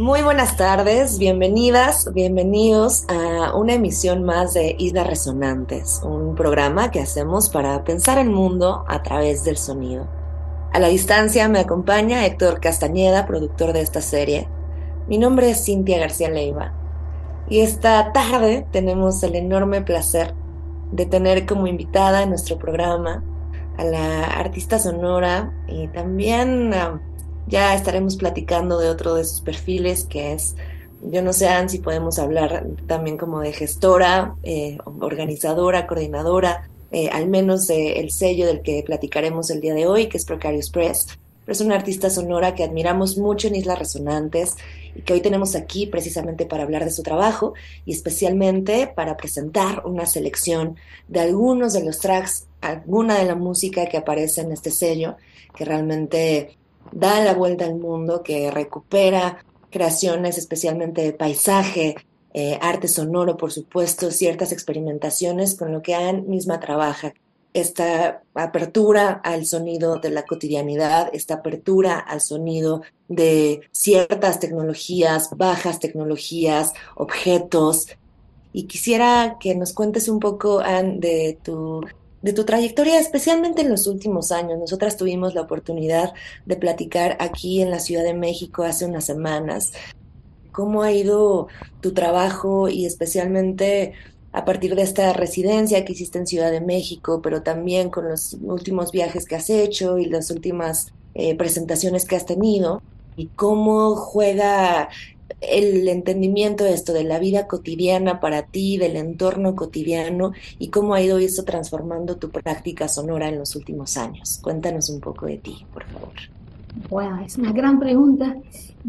Muy buenas tardes, bienvenidas, bienvenidos a una emisión más de Islas Resonantes, un programa que hacemos para pensar el mundo a través del sonido. A la distancia me acompaña Héctor Castañeda, productor de esta serie. Mi nombre es Cintia García Leiva y esta tarde tenemos el enorme placer de tener como invitada en nuestro programa a la artista sonora y también ya estaremos platicando de otro de sus perfiles que es, yo no sé si podemos hablar también como de gestora, eh, organizadora, coordinadora, eh, al menos del sello del que platicaremos el día de hoy, que es Precarious Press. Pero es una artista sonora que admiramos mucho en Islas Resonantes y que hoy tenemos aquí precisamente para hablar de su trabajo y especialmente para presentar una selección de algunos de los tracks, alguna de la música que aparece en este sello, que realmente da la vuelta al mundo, que recupera creaciones especialmente de paisaje, eh, arte sonoro, por supuesto, ciertas experimentaciones con lo que Anne misma trabaja. Esta apertura al sonido de la cotidianidad, esta apertura al sonido de ciertas tecnologías, bajas tecnologías, objetos. Y quisiera que nos cuentes un poco, Anne, de tu de tu trayectoria, especialmente en los últimos años. Nosotras tuvimos la oportunidad de platicar aquí en la Ciudad de México hace unas semanas. ¿Cómo ha ido tu trabajo y especialmente a partir de esta residencia que hiciste en Ciudad de México, pero también con los últimos viajes que has hecho y las últimas eh, presentaciones que has tenido? ¿Y cómo juega el entendimiento de esto, de la vida cotidiana para ti, del entorno cotidiano y cómo ha ido eso transformando tu práctica sonora en los últimos años. Cuéntanos un poco de ti, por favor. Bueno, es una gran pregunta,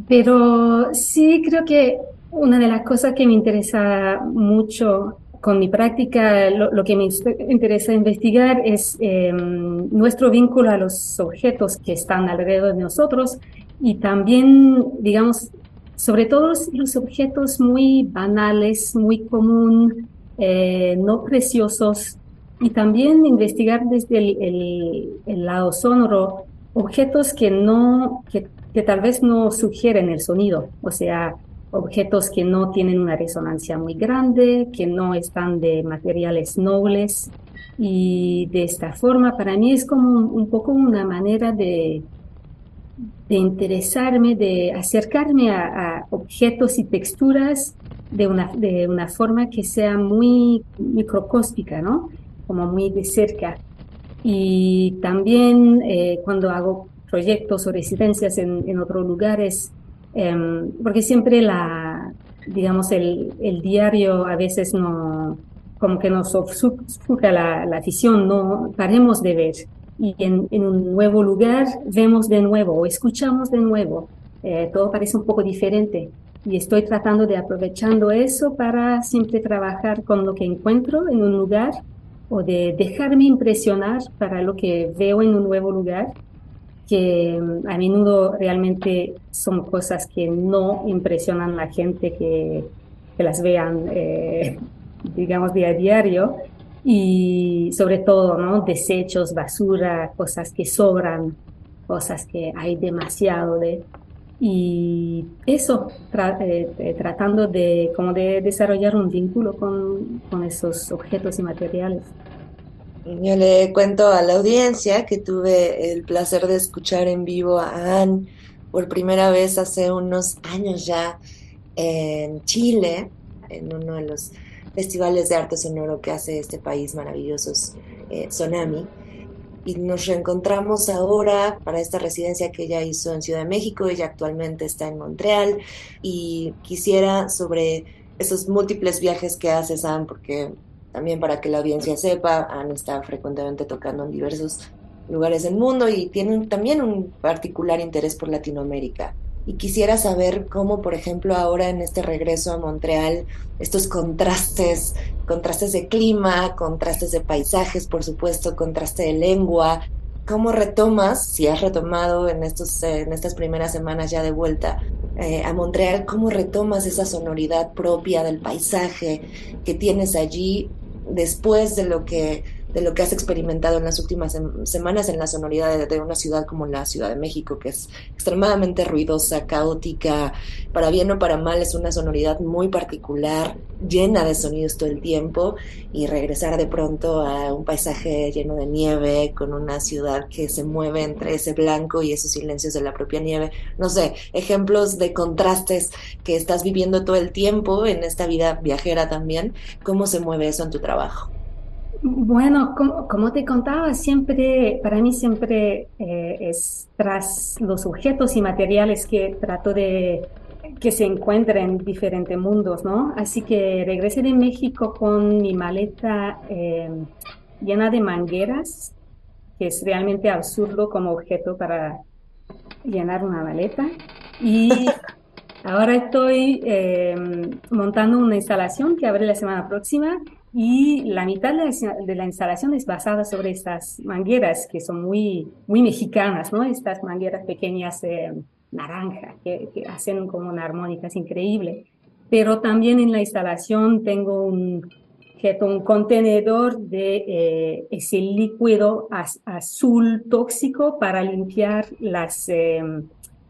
pero sí creo que una de las cosas que me interesa mucho con mi práctica, lo, que me interesa investigar es em, nuestro vínculo a los objetos que están alrededor de nosotros y también, digamos, sobre todo los objetos muy banales, muy común, eh, no preciosos, y también investigar desde el, lado sonoro objetos que no, que, que, tal vez no sugieren el sonido, o sea, objetos que no tienen una resonancia muy grande, que no están de materiales nobles, y de esta forma para mí es como un poco una manera de, de interesarme, de acercarme a, objetos y texturas de una, de una forma que sea muy microcóstica, ¿no? Como muy de cerca. Y también eh, cuando hago proyectos o residencias en, otros lugares, em, porque siempre la, digamos, el, el, diario a veces no, como que nos ofusca la, la visión, no paremos de ver y en, un nuevo lugar vemos de nuevo o escuchamos de nuevo. Eh, todo parece un poco diferente y estoy tratando de aprovechando eso para siempre trabajar con lo que encuentro en un lugar o de dejarme impresionar para lo que veo en un nuevo lugar, que mm, a menudo realmente son cosas que no impresionan a la gente que, que las vean, eh, digamos, día a diario, y sobre todo, ¿no? Desechos, basura, cosas que sobran, cosas que hay demasiado de. Y eso, eh, eh, tratando de, como de desarrollar un vínculo con, con esos objetos y materiales. Yo le cuento a la audiencia que tuve el placer de escuchar en vivo a Anne por primera vez hace unos años ya en Chile, en uno de los festivales de arte sonoro que hace este país maravillosos, eh, Sonami. Y nos reencontramos ahora para esta residencia que ella hizo en Ciudad de México, ella actualmente está en Montreal y quisiera sobre esos múltiples viajes que hace Sam, porque también para que la audiencia sepa, han está frecuentemente tocando en diversos lugares del mundo y tiene también un particular interés por Latinoamérica. Y quisiera saber cómo, por ejemplo, ahora en este regreso a Montreal, estos contrastes, contrastes de clima, contrastes de paisajes, por supuesto, contraste de lengua, cómo retomas, si has retomado en, estos, en estas primeras semanas ya de vuelta eh, a Montreal, cómo retomas esa sonoridad propia del paisaje que tienes allí después de lo que de lo que has experimentado en las últimas semanas en la sonoridad de, una ciudad como la Ciudad de México, que es extremadamente ruidosa, caótica, para bien o para mal, es una sonoridad muy particular, llena de sonidos todo el tiempo, y regresar de pronto a un paisaje lleno de nieve, con una ciudad que se mueve entre ese blanco y esos silencios de la propia nieve. No sé, ejemplos de contrastes que estás viviendo todo el tiempo en esta vida viajera también, ¿cómo se mueve eso en tu trabajo? Bueno, como, te contaba, siempre, para mí siempre eh, es tras los objetos y materiales que trato de que se encuentren en diferentes mundos, ¿no? Así que regresé de México con mi maleta em, llena de mangueras, que es realmente absurdo como objeto para llenar una maleta. Y ahora estoy em, montando una instalación que abre la semana próxima y la mitad de la, instalación es basada sobre estas mangueras que son muy, muy mexicanas, ¿no? Estas mangueras pequeñas eh, naranja que, hacen como una armónica, es increíble. Pero también en la instalación tengo un, un contenedor de eh, ese líquido azul tóxico para limpiar las, eh,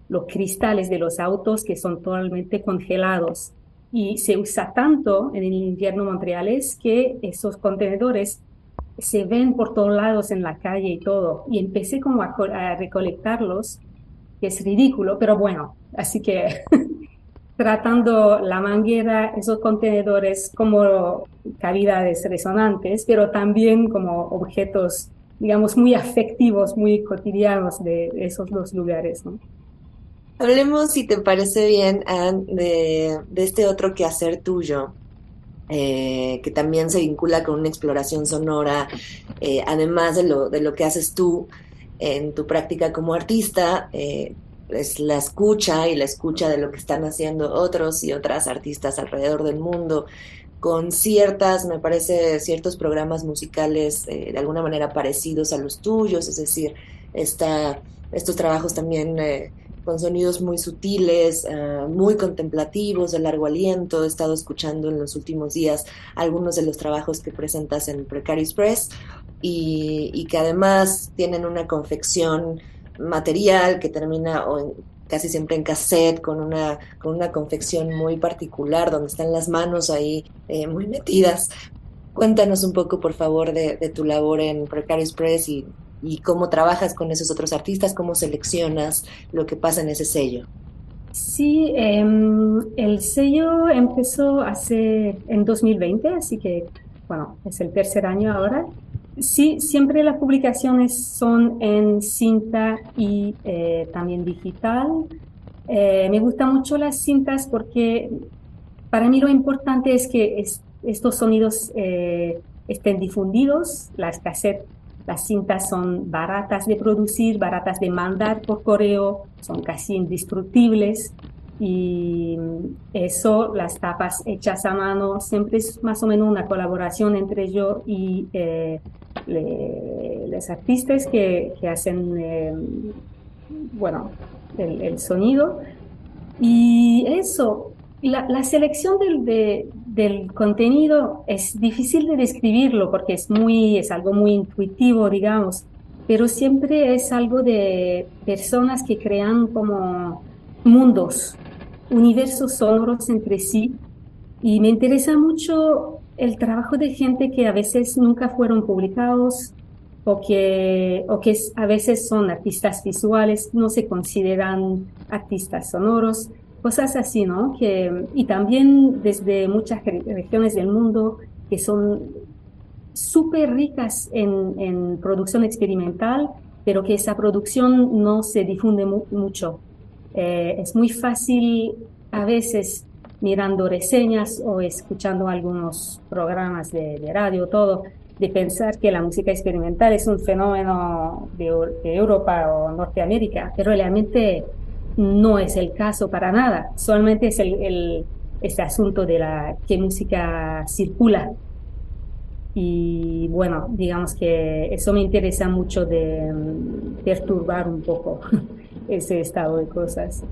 los cristales de los autos que son totalmente congelados y se usa tanto en el invierno montreales que esos contenedores se ven por todos lados en la calle y todo. Y empecé como a, recolectarlos, que es ridículo, pero bueno, así que tratando la manguera, esos contenedores como cavidades resonantes, pero también como objetos, digamos, muy afectivos, muy cotidianos de esos dos lugares. ¿no? Hablemos, si te parece bien, Anne, de, este otro quehacer tuyo, eh, que también se vincula con una exploración sonora, eh, además de lo, de lo que haces tú en tu práctica como artista, eh, es la escucha y la escucha de lo que están haciendo otros y otras artistas alrededor del mundo, con ciertas, me parece, ciertos programas musicales de alguna manera parecidos a los tuyos, es decir, esta, estos trabajos también con sonidos muy sutiles, eh, muy contemplativos, de largo aliento. He estado escuchando en los últimos días algunos de los trabajos que presentas en Precarious Press y, que además tienen una confección material que termina casi siempre en cassette con una, con una confección muy particular donde están las manos ahí eh, muy metidas. Cuéntanos un poco, por favor, de, de tu labor en Precarious Press y y cómo trabajas con esos otros artistas, cómo seleccionas lo que pasa en ese sello. Sí, em, el sello empezó hace en 2020, así que bueno, es el tercer año ahora. Sí, siempre las publicaciones son en cinta y eh, también digital. Eh, me gustan mucho las cintas porque para mí lo importante es que estos sonidos eh, estén difundidos. Las cassettes las cintas son baratas de producir, baratas de mandar por correo, son casi indestructibles y eso, las tapas hechas a mano, siempre es más o menos una colaboración entre yo y eh, los artistas que, hacen, eh, bueno, el, sonido. Y eso, la, selección del, de, del contenido es difícil de describirlo porque es muy, es algo muy intuitivo, digamos, pero siempre es algo de personas que crean como mundos, universos sonoros entre sí. Y me interesa mucho el trabajo de gente que a veces nunca fueron publicados o que, o que a veces son artistas visuales, no se consideran artistas sonoros cosas así, ¿no? Que, y también desde muchas regiones del mundo que son súper ricas en, en, producción experimental, pero que esa producción no se difunde mucho. Eh, es muy fácil a veces mirando reseñas o escuchando algunos programas de, de radio, todo, de pensar que la música experimental es un fenómeno de, de Europa o Norteamérica, pero realmente no es el caso para nada, solamente es el, este asunto de la qué música circula. Y bueno, digamos que eso me interesa mucho de mm, perturbar un poco ese estado de cosas.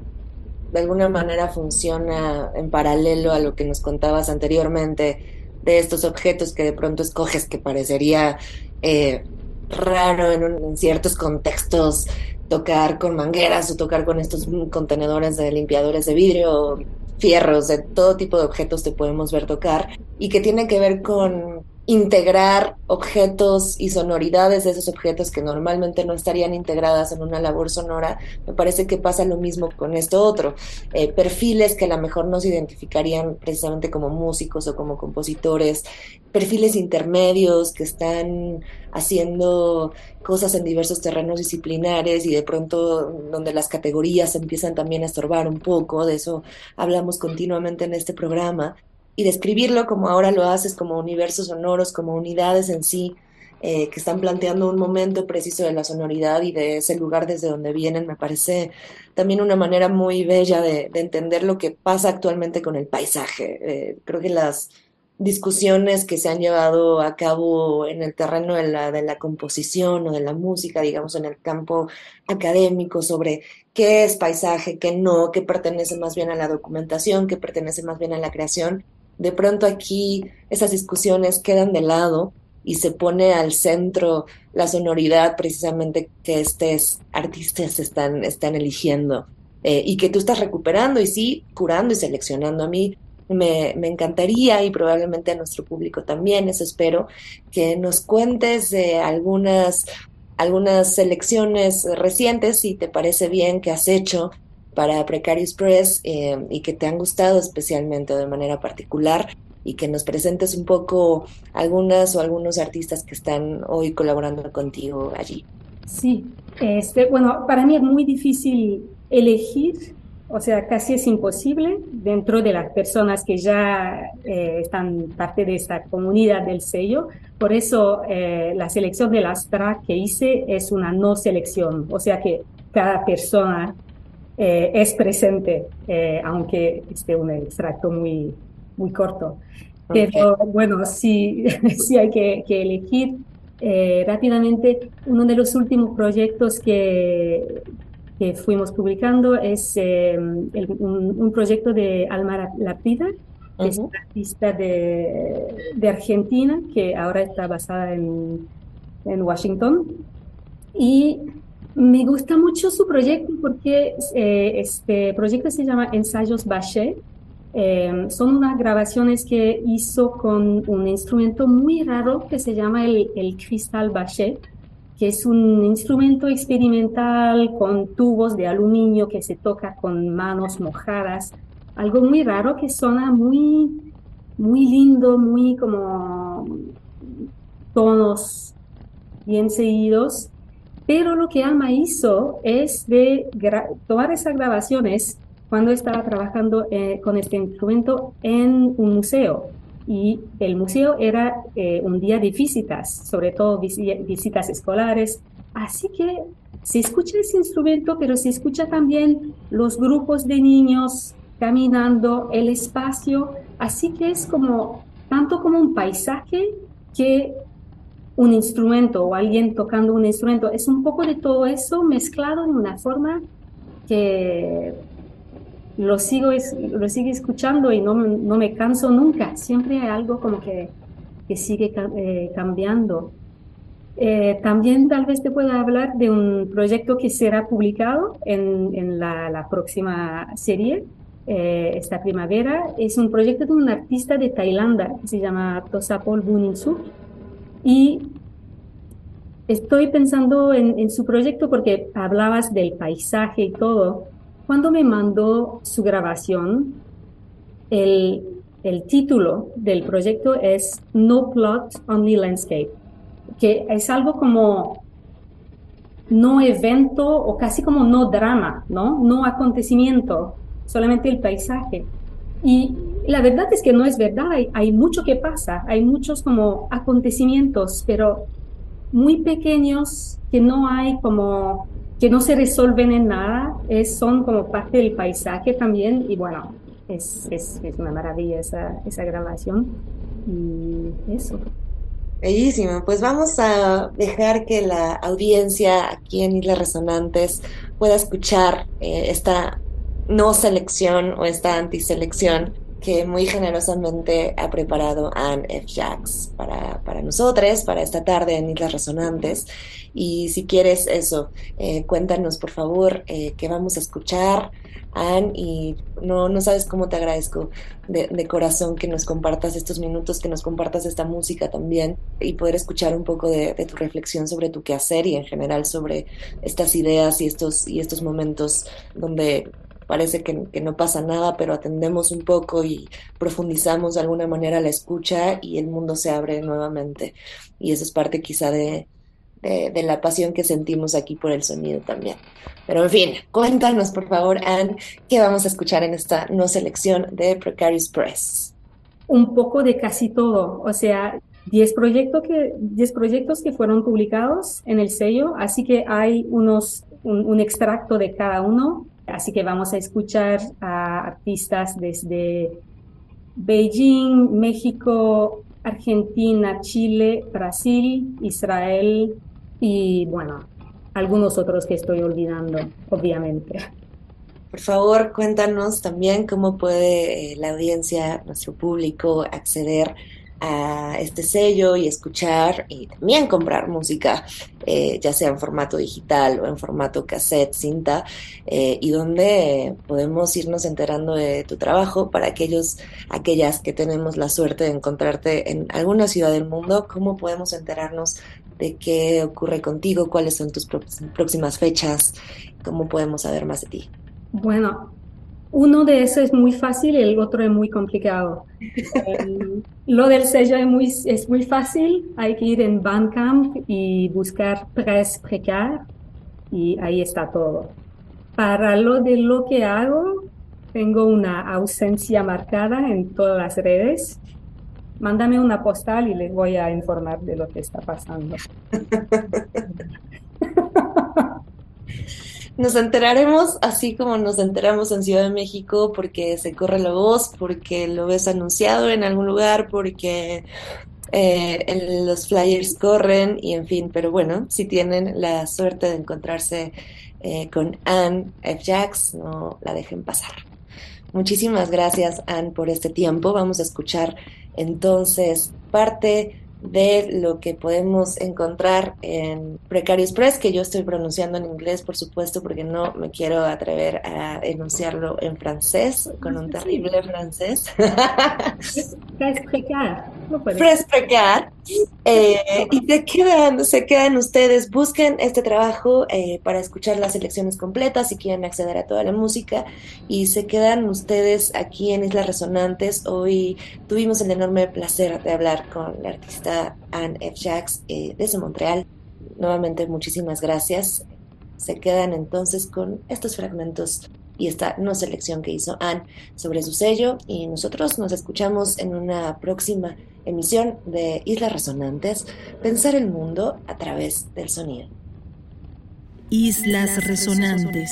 De alguna manera funciona en paralelo a lo que nos contabas anteriormente de estos objetos que de pronto escoges que parecería eh, raro en, ciertos contextos tocar con mangueras o tocar con estos contenedores de limpiadores de vidrio, fierros, de todo tipo de objetos te podemos ver tocar y que tiene que ver con integrar objetos y sonoridades de esos objetos que normalmente no estarían integradas en una labor sonora, me parece que pasa lo mismo con esto otro. Eh, perfiles que a lo mejor no se identificarían precisamente como músicos o como compositores, perfiles intermedios que están haciendo cosas en diversos terrenos disciplinares y de pronto donde las categorías empiezan también a estorbar un poco, de eso hablamos continuamente en este programa y describirlo como ahora lo haces, como universos sonoros, como unidades en sí, eh, que están planteando un momento preciso de la sonoridad y de ese lugar desde donde vienen, me parece también una manera muy bella de, entender lo que pasa actualmente con el paisaje. Eh, creo que las discusiones que se han llevado a cabo en el terreno de la, de la composición o de la música, digamos, en el campo académico sobre qué es paisaje, qué no, qué pertenece más bien a la documentación, qué pertenece más bien a la creación, de pronto aquí esas discusiones quedan de lado y se pone al centro la sonoridad precisamente que estos artistas están, están eligiendo eh, y que tú estás recuperando y sí, curando y seleccionando. A mí me, me, encantaría y probablemente a nuestro público también, eso espero, que nos cuentes algunas, algunas selecciones recientes, si te parece bien, que has hecho para Precarious Press eh, y que te han gustado especialmente de manera particular y que nos presentes un poco algunas o algunos artistas que están hoy colaborando contigo allí. Sí, este, bueno, para mí es muy difícil elegir, o sea, casi es imposible dentro de las personas que ya eh, están parte de esta comunidad del sello. Por eso eh, la selección de las tracks que hice es una no selección, o sea que cada persona eh, es presente, eh, aunque esté un extracto muy, muy corto. Pero bueno, sí, sí hay que, elegir eh, rápidamente. Uno de los últimos proyectos que, que fuimos publicando es un, proyecto de Alma Laprida, que es una artista de, de, Argentina que ahora está basada en, en Washington. Y me gusta mucho su proyecto porque eh, este proyecto se llama Ensayos Bache. Eh, son unas grabaciones que hizo con un instrumento muy raro que se llama el, el cristal Bache, que es un instrumento experimental con tubos de aluminio que se toca con manos mojadas. Algo muy raro que suena muy, muy lindo, muy como tonos bien seguidos pero lo que Alma hizo es de tomar esas grabaciones cuando estaba trabajando eh, con este instrumento en un museo. Y el museo era eh, un día de visitas, sobre todo visitas escolares. Así que se escucha ese instrumento, pero se escucha también los grupos de niños caminando, el espacio. Así que es como tanto como un paisaje que un instrumento o alguien tocando un instrumento. Es un poco de todo eso mezclado en una forma que lo sigo, lo sigo escuchando y no, no me canso nunca. Siempre hay algo como que, que sigue eh, cambiando. Eh, también tal vez te pueda hablar de un proyecto que será publicado en, en la, próxima serie, eh, esta primavera. Es un proyecto de un artista de Tailandia se llama Tosapol Buninsuk y estoy pensando en, su proyecto porque hablabas del paisaje y todo. Cuando me mandó su grabación, el, el título del proyecto es No Plot, Only Landscape, que es algo como no evento o casi como no drama, ¿no? No acontecimiento, solamente el paisaje. Y la verdad es que no es verdad, hay, mucho que pasa, hay muchos como acontecimientos, pero muy pequeños que no hay como que no se resuelven en nada, es, son como parte del paisaje también y bueno, es, es, es una maravilla esa, esa grabación y eso. Bellísimo, pues vamos a dejar que la audiencia aquí en Islas Resonantes pueda escuchar eh, esta no selección o esta antiselección que muy generosamente ha preparado Anne F. Jacks para, para nosotros, para esta tarde en Islas Resonantes. Y si quieres eso, eh, cuéntanos por favor eh, qué vamos a escuchar, Anne, y no, no sabes cómo te agradezco de, de, corazón que nos compartas estos minutos, que nos compartas esta música también y poder escuchar un poco de, de tu reflexión sobre tu quehacer y en general sobre estas ideas y estos, y estos momentos donde parece que, que, no pasa nada, pero atendemos un poco y profundizamos de alguna manera la escucha y el mundo se abre nuevamente. Y eso es parte quizá de, de, de, la pasión que sentimos aquí por el sonido también. Pero en fin, cuéntanos por favor, Anne, qué vamos a escuchar en esta no selección de Precarious Press. Un poco de casi todo, o sea, 10 proyectos que, 10 proyectos que fueron publicados en el sello, así que hay unos, un, un extracto de cada uno Así que vamos a escuchar a artistas desde Beijing, México, Argentina, Chile, Brasil, Israel y bueno, algunos otros que estoy olvidando, obviamente. Por favor, cuéntanos también cómo puede eh, la audiencia, nuestro público, acceder a este sello y escuchar y también comprar música, eh, ya sea en formato digital o en formato cassette, cinta, eh, y donde podemos irnos enterando de tu trabajo para aquellos, aquellas que tenemos la suerte de encontrarte en alguna ciudad del mundo, cómo podemos enterarnos de qué ocurre contigo, cuáles son tus próximas fechas, cómo podemos saber más de ti. Bueno, uno de esos es muy fácil y el otro es muy complicado. lo del sello es muy, es muy fácil, hay que ir en Bandcamp y buscar Press Precar y ahí está todo. Para lo de lo que hago, tengo una ausencia marcada en todas las redes. Mándame una postal y les voy a informar de lo que está pasando. Nos enteraremos así como nos enteramos en Ciudad de México porque se corre la voz, porque lo ves anunciado en algún lugar, porque eh, los flyers corren y en fin, pero bueno, si tienen la suerte de encontrarse eh, con Anne F. Jacks, no la dejen pasar. Muchísimas gracias, Anne, por este tiempo. Vamos a escuchar entonces parte de lo que podemos encontrar en Precarious Press, que yo estoy pronunciando en inglés, por supuesto, porque no me quiero atrever a enunciarlo en francés, con un terrible francés. Press Precar. No Press Precar. Eh, y se quedan, se quedan ustedes, busquen este trabajo eh, para escuchar las selecciones completas si quieren acceder a toda la música y se quedan ustedes aquí en Islas Resonantes. Hoy tuvimos el enorme placer de hablar con la artista Anne F. Jacks eh, desde Montreal. Nuevamente muchísimas gracias. Se quedan entonces con estos fragmentos y esta no selección que hizo Anne sobre su sello y nosotros nos escuchamos en una próxima emisión de Islas Resonantes, pensar el mundo a través del sonido. Islas Resonantes.